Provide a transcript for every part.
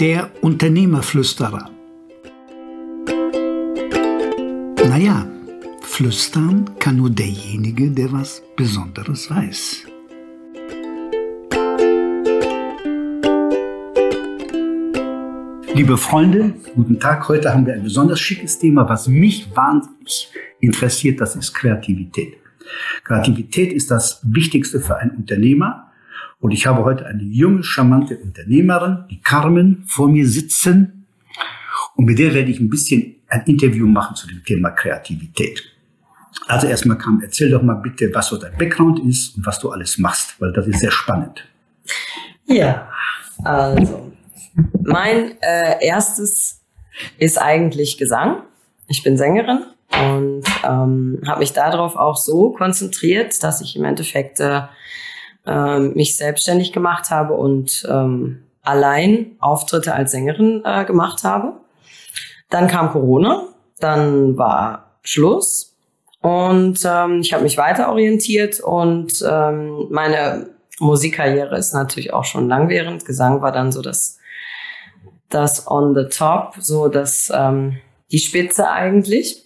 Der Unternehmerflüsterer. Naja, flüstern kann nur derjenige, der was Besonderes weiß. Liebe Freunde, guten Tag. Heute haben wir ein besonders schickes Thema, was mich wahnsinnig interessiert. Das ist Kreativität. Kreativität ist das Wichtigste für einen Unternehmer. Und ich habe heute eine junge, charmante Unternehmerin, die Carmen, vor mir sitzen. Und mit der werde ich ein bisschen ein Interview machen zu dem Thema Kreativität. Also erstmal Carmen, erzähl doch mal bitte, was so dein Background ist und was du alles machst, weil das ist sehr spannend. Ja, also mein äh, erstes ist eigentlich Gesang. Ich bin Sängerin und ähm, habe mich darauf auch so konzentriert, dass ich im Endeffekt äh, äh, mich selbstständig gemacht habe und ähm, allein Auftritte als Sängerin äh, gemacht habe. Dann kam Corona, dann war Schluss und ähm, ich habe mich weiter orientiert und ähm, meine Musikkarriere ist natürlich auch schon langwährend. Gesang war dann so das das on the top, so das ähm, die Spitze eigentlich.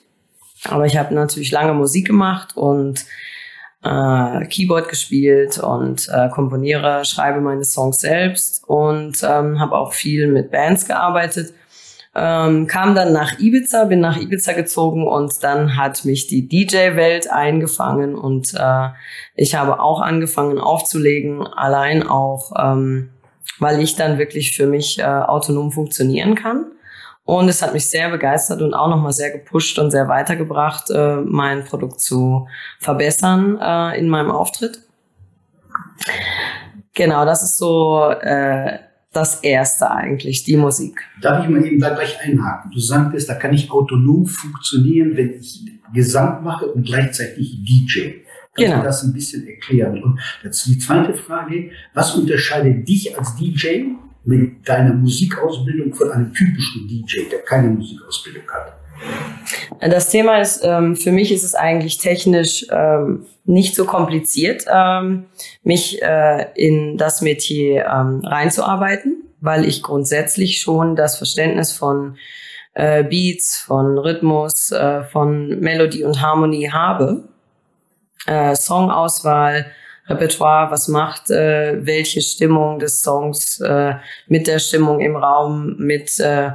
Aber ich habe natürlich lange Musik gemacht und äh, Keyboard gespielt und äh, komponiere, schreibe meine Songs selbst und ähm, habe auch viel mit Bands gearbeitet. Ähm, kam dann nach Ibiza, bin nach Ibiza gezogen und dann hat mich die DJ-Welt eingefangen und äh, ich habe auch angefangen aufzulegen, allein auch ähm, weil ich dann wirklich für mich äh, autonom funktionieren kann. Und es hat mich sehr begeistert und auch nochmal sehr gepusht und sehr weitergebracht, äh, mein Produkt zu verbessern äh, in meinem Auftritt. Genau, das ist so äh, das Erste eigentlich, die Musik. Darf ich mal eben da gleich einhaken? Du sagtest, da kann ich autonom funktionieren, wenn ich Gesang mache und gleichzeitig DJ. Kannst genau. du das ein bisschen erklären? Und die zweite Frage, was unterscheidet dich als DJ mit deiner Musikausbildung von einem typischen DJ, der keine Musikausbildung hat? Das Thema ist, ähm, für mich ist es eigentlich technisch ähm, nicht so kompliziert, ähm, mich äh, in das Metier reinzuarbeiten, weil ich grundsätzlich schon das Verständnis von äh, Beats, von Rhythmus, äh, von Melodie und Harmonie habe Songauswahl, Repertoire, was macht äh, welche Stimmung des Songs äh, mit der Stimmung im Raum, mit äh,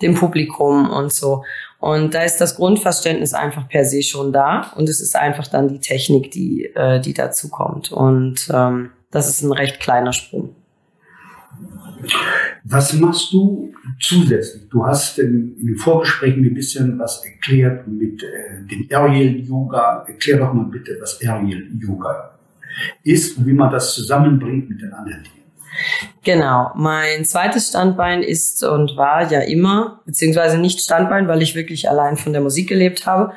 dem Publikum und so. Und da ist das Grundverständnis einfach per se schon da und es ist einfach dann die Technik, die, äh, die dazu kommt. Und ähm, das ist ein recht kleiner Sprung. Was machst du zusätzlich? Du hast in, in den Vorgesprächen ein bisschen was erklärt mit äh, dem Aerial Yoga. Erklär doch mal bitte, was Aerial Yoga ist und wie man das zusammenbringt mit den anderen Dingen. Genau, mein zweites Standbein ist und war ja immer, beziehungsweise nicht Standbein, weil ich wirklich allein von der Musik gelebt habe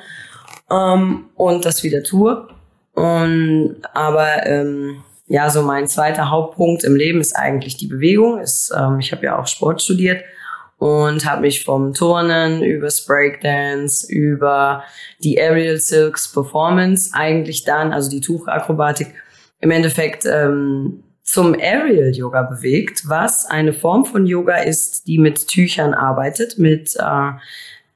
ähm, und das wieder tue. Und, aber ähm, ja, so mein zweiter Hauptpunkt im Leben ist eigentlich die Bewegung. Ist, ähm, ich habe ja auch Sport studiert und habe mich vom Turnen über Breakdance, über die Aerial Silks Performance eigentlich dann, also die Tuchakrobatik, im Endeffekt ähm, zum Aerial Yoga bewegt, was eine Form von Yoga ist, die mit Tüchern arbeitet, mit äh,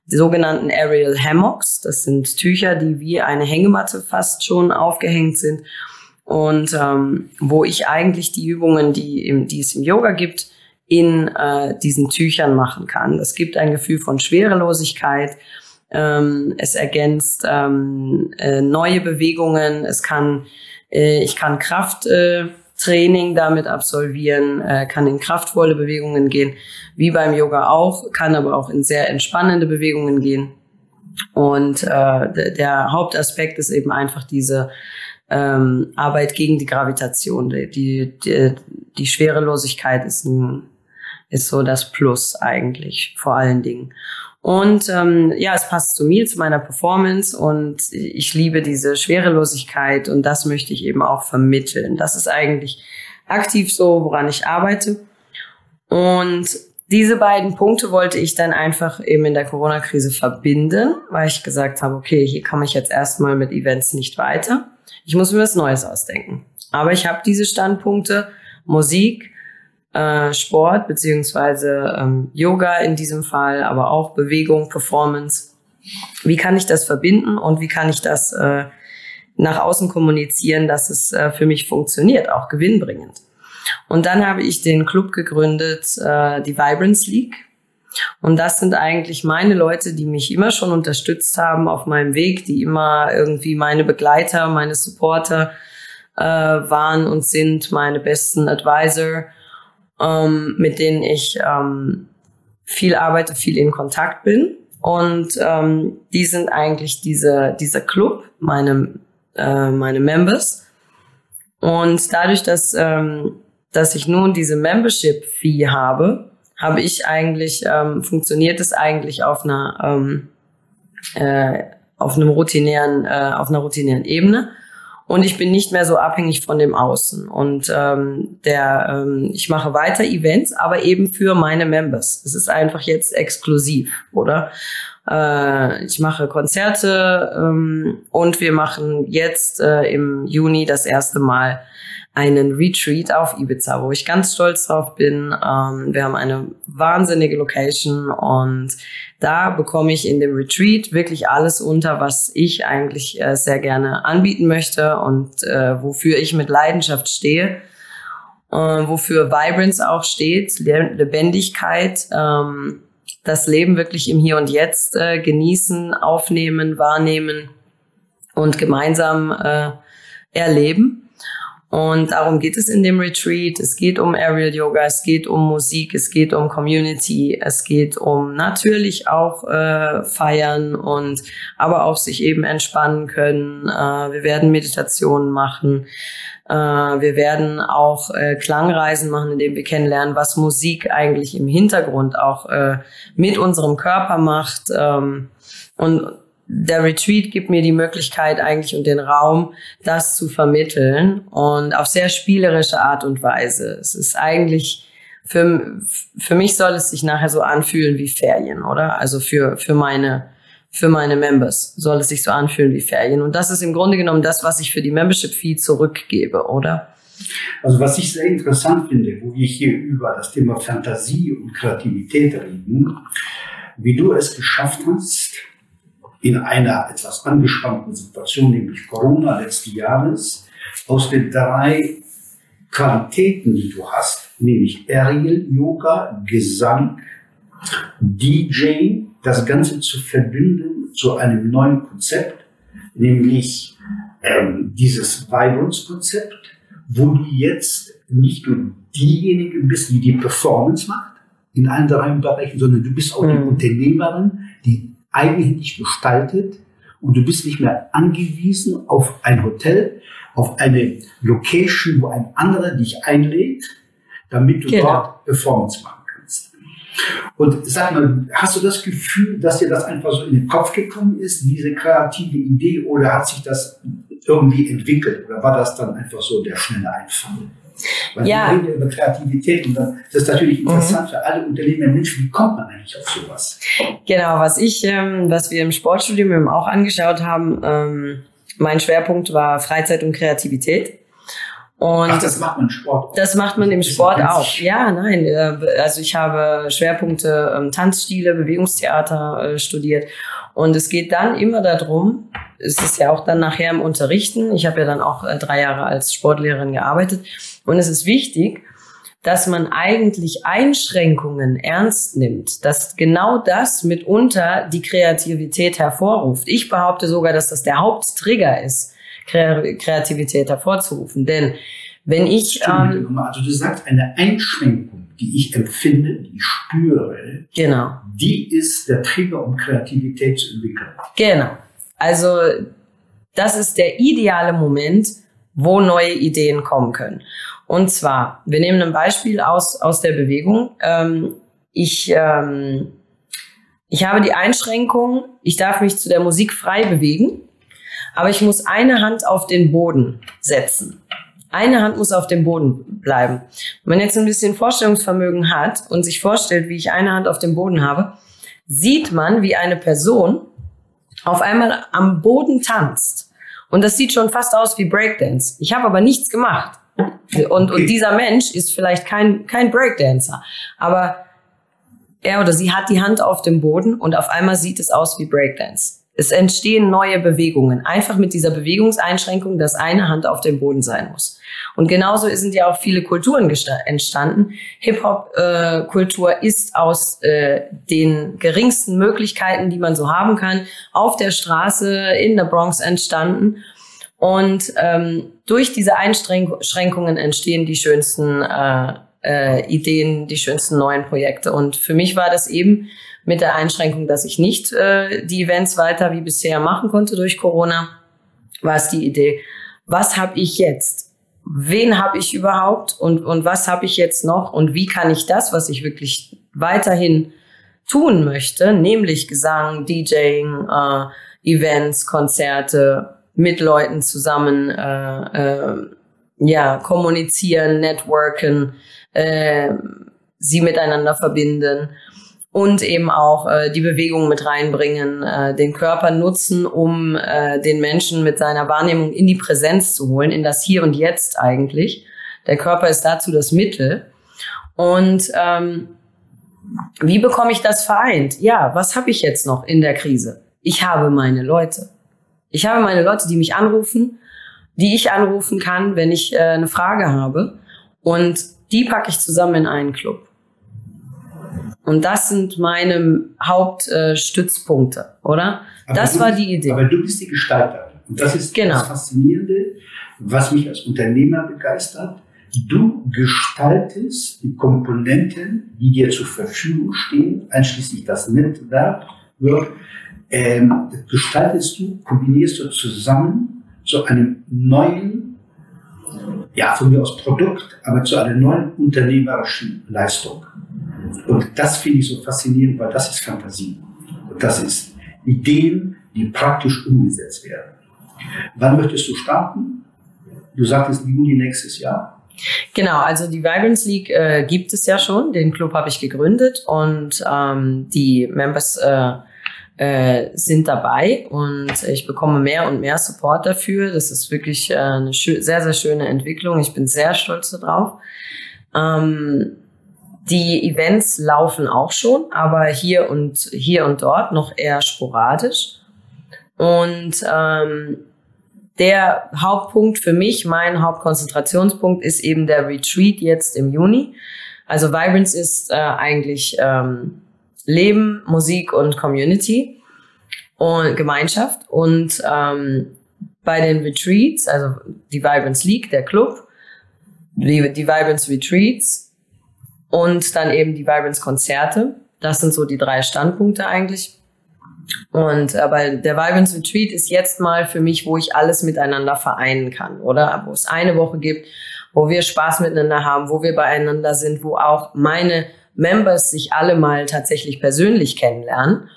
sogenannten Aerial Hammocks. Das sind Tücher, die wie eine Hängematte fast schon aufgehängt sind und ähm, wo ich eigentlich die Übungen, die, im, die es im Yoga gibt, in äh, diesen Tüchern machen kann. Das gibt ein Gefühl von Schwerelosigkeit. Ähm, es ergänzt ähm, äh, neue Bewegungen. Es kann, ich kann Krafttraining äh, damit absolvieren, äh, kann in kraftvolle Bewegungen gehen, wie beim Yoga auch, kann aber auch in sehr entspannende Bewegungen gehen. Und äh, der Hauptaspekt ist eben einfach diese ähm, Arbeit gegen die Gravitation. Die, die, die Schwerelosigkeit ist, ein, ist so das Plus eigentlich, vor allen Dingen. Und ähm, ja, es passt zu mir, zu meiner Performance und ich liebe diese Schwerelosigkeit und das möchte ich eben auch vermitteln. Das ist eigentlich aktiv so, woran ich arbeite. Und diese beiden Punkte wollte ich dann einfach eben in der Corona-Krise verbinden, weil ich gesagt habe, okay, hier komme ich jetzt erstmal mit Events nicht weiter. Ich muss mir was Neues ausdenken. Aber ich habe diese Standpunkte, Musik, äh, Sport beziehungsweise ähm, Yoga in diesem Fall, aber auch Bewegung, Performance. Wie kann ich das verbinden und wie kann ich das äh, nach außen kommunizieren, dass es äh, für mich funktioniert, auch gewinnbringend. Und dann habe ich den Club gegründet, äh, die Vibrance League. Und das sind eigentlich meine Leute, die mich immer schon unterstützt haben auf meinem Weg, die immer irgendwie meine Begleiter, meine Supporter äh, waren und sind, meine besten Advisor, ähm, mit denen ich ähm, viel arbeite, viel in Kontakt bin. Und ähm, die sind eigentlich diese, dieser Club, meine, äh, meine Members. Und dadurch, dass, ähm, dass ich nun diese Membership-Fee habe, habe ich eigentlich, ähm, funktioniert es eigentlich auf einer, ähm, äh, auf einem routinären, äh, auf einer routinären Ebene. Und ich bin nicht mehr so abhängig von dem Außen. Und ähm, der, ähm, ich mache weiter Events, aber eben für meine Members. Es ist einfach jetzt exklusiv, oder? Äh, ich mache Konzerte ähm, und wir machen jetzt äh, im Juni das erste Mal einen Retreat auf Ibiza, wo ich ganz stolz drauf bin. Ähm, wir haben eine wahnsinnige Location und da bekomme ich in dem Retreat wirklich alles unter, was ich eigentlich äh, sehr gerne anbieten möchte und äh, wofür ich mit Leidenschaft stehe. Äh, wofür Vibrance auch steht, Lebendigkeit, ähm, das Leben wirklich im Hier und Jetzt äh, genießen, aufnehmen, wahrnehmen und gemeinsam äh, erleben. Und darum geht es in dem Retreat. Es geht um Aerial Yoga, es geht um Musik, es geht um Community, es geht um natürlich auch äh, feiern und aber auch sich eben entspannen können. Äh, wir werden Meditationen machen. Äh, wir werden auch äh, Klangreisen machen, indem wir kennenlernen, was Musik eigentlich im Hintergrund auch äh, mit unserem Körper macht. Ähm, und der Retreat gibt mir die Möglichkeit eigentlich und den Raum, das zu vermitteln und auf sehr spielerische Art und Weise. Es ist eigentlich für, für mich soll es sich nachher so anfühlen wie Ferien, oder? Also für, für meine, für meine Members soll es sich so anfühlen wie Ferien. Und das ist im Grunde genommen das, was ich für die Membership Fee zurückgebe, oder? Also was ich sehr interessant finde, wo wir hier über das Thema Fantasie und Kreativität reden, wie du es geschafft hast, in einer etwas angespannten Situation, nämlich Corona letzten Jahres, aus den drei Qualitäten, die du hast, nämlich Aerial Yoga, Gesang, DJ, das Ganze zu verbinden zu einem neuen Konzept, nämlich ähm, dieses Vibrance-Konzept, wo du jetzt nicht nur diejenige bist, die die Performance macht in allen drei Bereichen, sondern du bist auch die mhm. Unternehmerin, die eigenhändig gestaltet und du bist nicht mehr angewiesen auf ein Hotel, auf eine Location, wo ein anderer dich einlädt, damit du genau. dort Performance machen kannst. Und sag mal, hast du das Gefühl, dass dir das einfach so in den Kopf gekommen ist, diese kreative Idee, oder hat sich das irgendwie entwickelt, oder war das dann einfach so der schnelle Einfall? Weil ja. wir reden ja über Kreativität und dann ist das natürlich mhm. interessant mhm. für alle Unternehmer. Mensch, wie kommt man eigentlich auf sowas? Genau, was ich, ähm, was wir im Sportstudium eben auch angeschaut haben, ähm, mein Schwerpunkt war Freizeit und Kreativität. Und Ach, das macht man im Sport. Das macht man im Sport auch. Ja, nein. Äh, also ich habe Schwerpunkte ähm, Tanzstile, Bewegungstheater äh, studiert. Und es geht dann immer darum, es ist ja auch dann nachher im Unterrichten. Ich habe ja dann auch äh, drei Jahre als Sportlehrerin gearbeitet. Und es ist wichtig, dass man eigentlich Einschränkungen ernst nimmt, dass genau das mitunter die Kreativität hervorruft. Ich behaupte sogar, dass das der Haupttrigger ist, Kreativität hervorzurufen. Denn wenn ich... Ähm, also du sagst, eine Einschränkung, die ich empfinde, die ich spüre, genau. die ist der Trigger, um Kreativität zu entwickeln. Genau. Also das ist der ideale Moment, wo neue Ideen kommen können. Und zwar, wir nehmen ein Beispiel aus, aus der Bewegung. Ähm, ich, ähm, ich habe die Einschränkung, ich darf mich zu der Musik frei bewegen, aber ich muss eine Hand auf den Boden setzen. Eine Hand muss auf dem Boden bleiben. Wenn man jetzt ein bisschen Vorstellungsvermögen hat und sich vorstellt, wie ich eine Hand auf dem Boden habe, sieht man, wie eine Person auf einmal am Boden tanzt. Und das sieht schon fast aus wie Breakdance. Ich habe aber nichts gemacht. Und, und dieser Mensch ist vielleicht kein, kein Breakdancer, aber er oder sie hat die Hand auf dem Boden und auf einmal sieht es aus wie Breakdance. Es entstehen neue Bewegungen, einfach mit dieser Bewegungseinschränkung, dass eine Hand auf dem Boden sein muss. Und genauso sind ja auch viele Kulturen entstanden. Hip-Hop-Kultur äh, ist aus äh, den geringsten Möglichkeiten, die man so haben kann, auf der Straße in der Bronx entstanden. Und ähm, durch diese Einschränkungen entstehen die schönsten äh, äh, Ideen, die schönsten neuen Projekte. Und für mich war das eben mit der Einschränkung, dass ich nicht äh, die Events weiter wie bisher machen konnte durch Corona, war es die Idee, was habe ich jetzt? Wen habe ich überhaupt und, und was habe ich jetzt noch und wie kann ich das, was ich wirklich weiterhin tun möchte, nämlich Gesang, DJing, äh, Events, Konzerte, mit Leuten zusammen äh, äh, ja kommunizieren, networken, äh, sie miteinander verbinden und eben auch äh, die Bewegung mit reinbringen, äh, den Körper nutzen, um äh, den Menschen mit seiner Wahrnehmung in die Präsenz zu holen, in das Hier und Jetzt eigentlich. Der Körper ist dazu das Mittel. Und ähm, wie bekomme ich das vereint? Ja, was habe ich jetzt noch in der Krise? Ich habe meine Leute. Ich habe meine Leute, die mich anrufen, die ich anrufen kann, wenn ich äh, eine Frage habe. Und die packe ich zusammen in einen Club. Und das sind meine Hauptstützpunkte, äh, oder? Aber das war die Idee. Aber du bist die Gestalterin. Und das ist genau. das Faszinierende, was mich als Unternehmer begeistert. Du gestaltest die Komponenten, die dir zur Verfügung stehen, einschließlich das Netzwerk, ähm, gestaltest du, kombinierst du zusammen zu einem neuen, ja, von mir aus Produkt, aber zu einer neuen unternehmerischen Leistung. Und das finde ich so faszinierend, weil das ist Fantasie. Und das ist Ideen, die praktisch umgesetzt werden. Wann möchtest du starten? Du sagtest Juni nächstes Jahr. Genau, also die Vibrance League äh, gibt es ja schon. Den Club habe ich gegründet und ähm, die Members äh, äh, sind dabei und ich bekomme mehr und mehr Support dafür. Das ist wirklich äh, eine sehr, sehr schöne Entwicklung. Ich bin sehr stolz darauf. Ähm, die Events laufen auch schon, aber hier und hier und dort noch eher sporadisch. Und ähm, der Hauptpunkt für mich, mein Hauptkonzentrationspunkt ist eben der Retreat jetzt im Juni. Also Vibrance ist äh, eigentlich ähm, Leben, Musik und Community und Gemeinschaft. Und ähm, bei den Retreats, also die Vibrance League, der Club, die, die Vibrance Retreats, und dann eben die Vibrance-Konzerte. Das sind so die drei Standpunkte eigentlich. Und aber der Vibrance Retreat ist jetzt mal für mich, wo ich alles miteinander vereinen kann, oder? Wo es eine Woche gibt, wo wir Spaß miteinander haben, wo wir beieinander sind, wo auch meine Members sich alle mal tatsächlich persönlich kennenlernen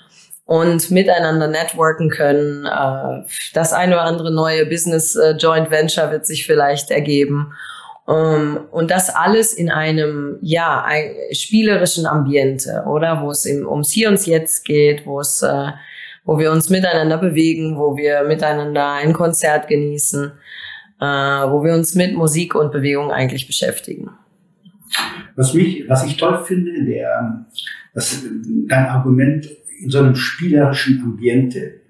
und miteinander networken können. Äh, das eine oder andere neue Business äh, Joint Venture wird sich vielleicht ergeben. Ähm, und das alles in einem, ja, ein, spielerischen Ambiente, oder? Wo es im, ums Hier und Jetzt geht, wo es, äh, wo wir uns miteinander bewegen, wo wir miteinander ein Konzert genießen, äh, wo wir uns mit Musik und Bewegung eigentlich beschäftigen. Was mich, was ich toll finde, der, das, dein Argument in so einem spielerischen Ambiente,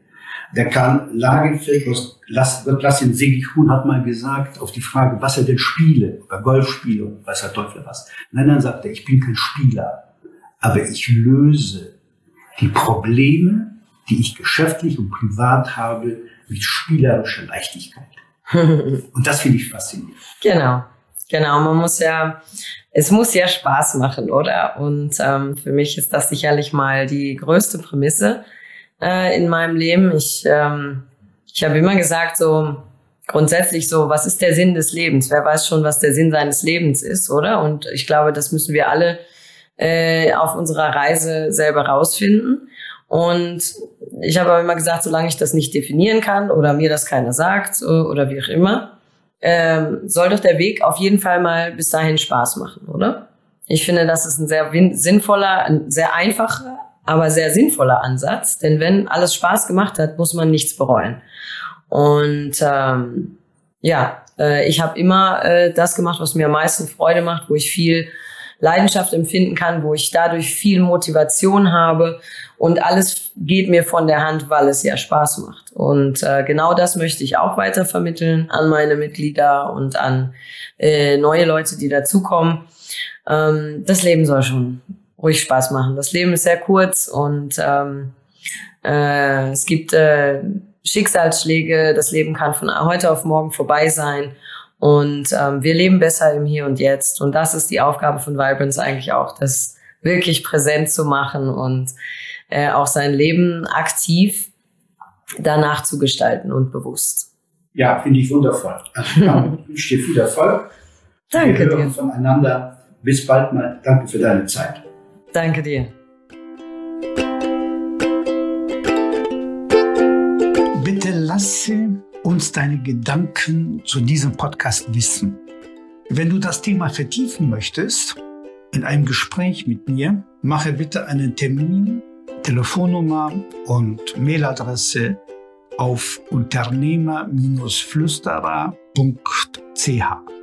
der Karl Lagerfeld aus Lassin Segichun hat mal gesagt, auf die Frage, was er denn spiele, oder Golf spiele und weiß der Teufel was. Nein, dann sagt er, ich bin kein Spieler, aber ich löse die Probleme, die ich geschäftlich und privat habe, mit spielerischer Leichtigkeit. und das finde ich faszinierend. Genau. Genau, man muss ja, es muss ja Spaß machen, oder? Und ähm, für mich ist das sicherlich mal die größte Prämisse, äh, in meinem Leben. Ich, ähm, ich habe immer gesagt, so grundsätzlich so, was ist der Sinn des Lebens? Wer weiß schon, was der Sinn seines Lebens ist, oder? Und ich glaube, das müssen wir alle äh, auf unserer Reise selber rausfinden. Und ich habe aber immer gesagt, solange ich das nicht definieren kann oder mir das keiner sagt oder wie auch immer, ähm, soll doch der Weg auf jeden Fall mal bis dahin Spaß machen, oder? Ich finde, das ist ein sehr sinnvoller, ein sehr einfacher, aber sehr sinnvoller Ansatz, denn wenn alles Spaß gemacht hat, muss man nichts bereuen. Und ähm, ja, Äh, ich habe immer äh, das gemacht, was mir am meisten Freude macht, wo ich viel Leidenschaft empfinden kann, wo ich dadurch viel Motivation habe und alles geht mir von der Hand, weil es ja Spaß macht. Und äh, genau das möchte ich auch weiter vermitteln an meine Mitglieder und an äh, neue Leute, die dazukommen. Ähm, das Leben soll schon ruhig Spaß machen. Das Leben ist sehr kurz und ähm, äh, es gibt äh, Schicksalsschläge. Das Leben kann von heute auf morgen vorbei sein. Und ähm, wir leben besser im Hier und Jetzt. Und das ist die Aufgabe von Vibrance eigentlich auch, das wirklich präsent zu machen und äh, auch sein Leben aktiv danach zu gestalten und bewusst. Ja, finde ich wundervoll. Also, ich wünsche dir viel Erfolg. Danke wir hören dir. voneinander. Bis bald mal. Danke für deine Zeit. Danke dir. Bitte lasse uns deine Gedanken zu diesem Podcast wissen. Wenn du das Thema vertiefen möchtest, in einem Gespräch mit mir, mache bitte einen Termin, Telefonnummer und Mailadresse auf unternehmer-flüsterer.ch.